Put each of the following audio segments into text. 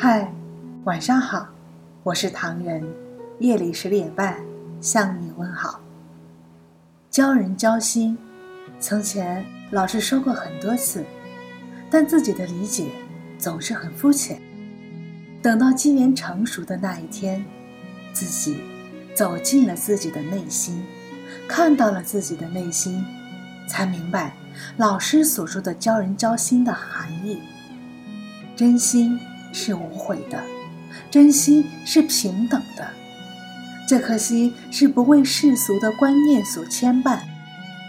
嗨，晚上好，我是唐人，夜里十点半向你问好。教人交心，从前老师说过很多次，但自己的理解总是很肤浅。等到机缘成熟的那一天，自己走进了自己的内心，看到了自己的内心，才明白老师所说的教人交心的含义。真心。是无悔的，真心是平等的，这颗心是不为世俗的观念所牵绊，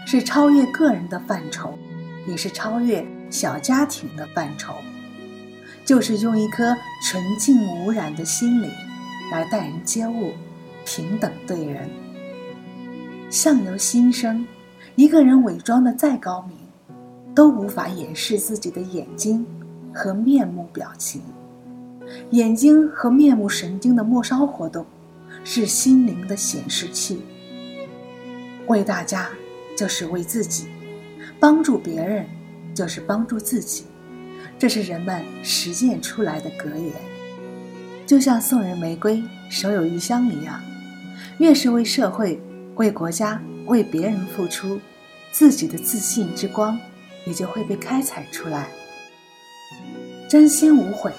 是超越个人的范畴，也是超越小家庭的范畴，就是用一颗纯净无染的心灵来待人接物，平等对人。相由心生，一个人伪装的再高明，都无法掩饰自己的眼睛和面目表情。眼睛和面目神经的末梢活动，是心灵的显示器。为大家就是为自己，帮助别人就是帮助自己，这是人们实践出来的格言。就像送人玫瑰，手有余香一样，越是为社会、为国家、为别人付出，自己的自信之光也就会被开采出来。真心无悔。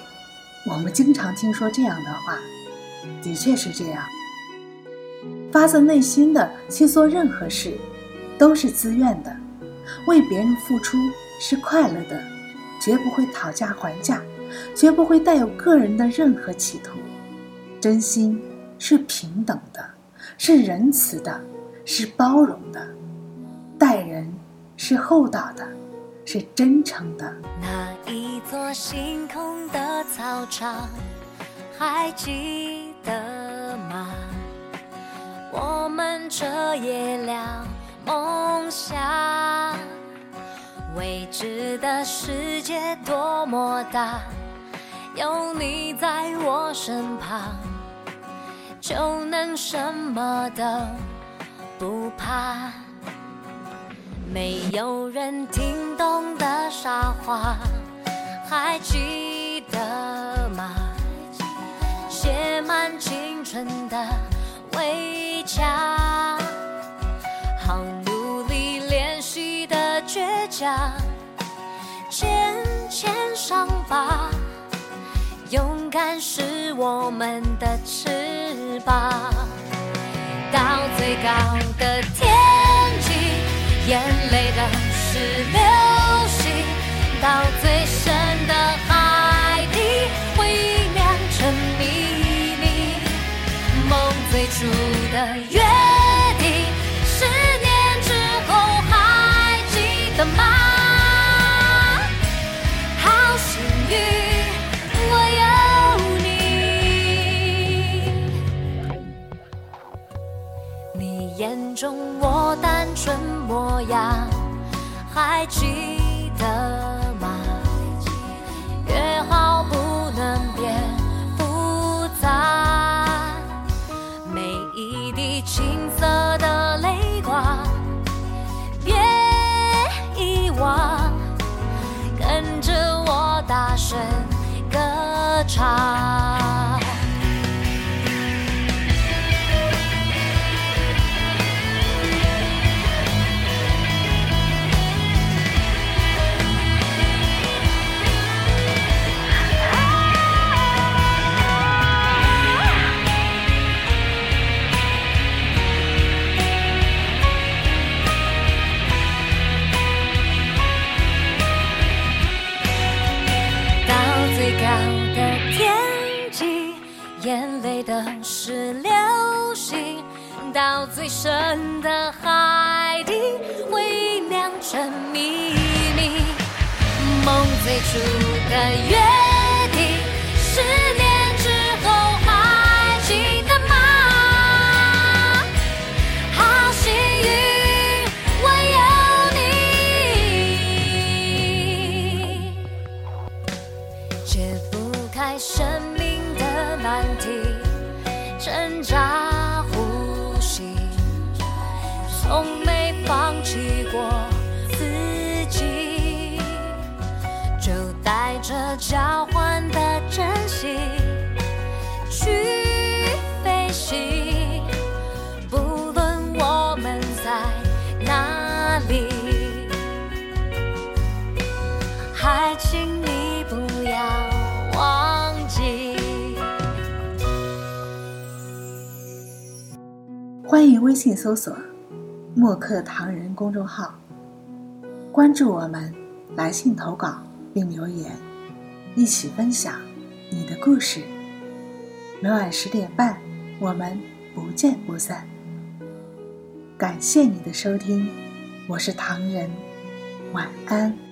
我们经常听说这样的话，的确是这样。发自内心的去做任何事，都是自愿的，为别人付出是快乐的，绝不会讨价还价，绝不会带有个人的任何企图。真心是平等的，是仁慈的，是包容的，待人是厚道的，是真诚的。一座星空的。操场还记得吗？我们彻夜聊梦想，未知的世界多么大，有你在我身旁，就能什么都不怕。没有人听懂的傻话，还记。得吗？写满青春的围墙，好努力练习的倔强，牵牵伤疤，勇敢是我们的翅膀。到最高的天际，眼泪的是流星，到我单纯模样，还记得吗？约好不能变复杂，每一滴。青涩的泪光，别遗忘，跟着我大声歌唱。眼泪都是流星到最深的海底，会酿成秘密。梦最初的约这交换的真心去飞行，不论我们在哪里，还请你不要忘记。欢迎微信搜索“默克唐人”公众号，关注我们，来信投稿。并留言。一起分享你的故事。每晚十点半，我们不见不散。感谢你的收听，我是唐人，晚安。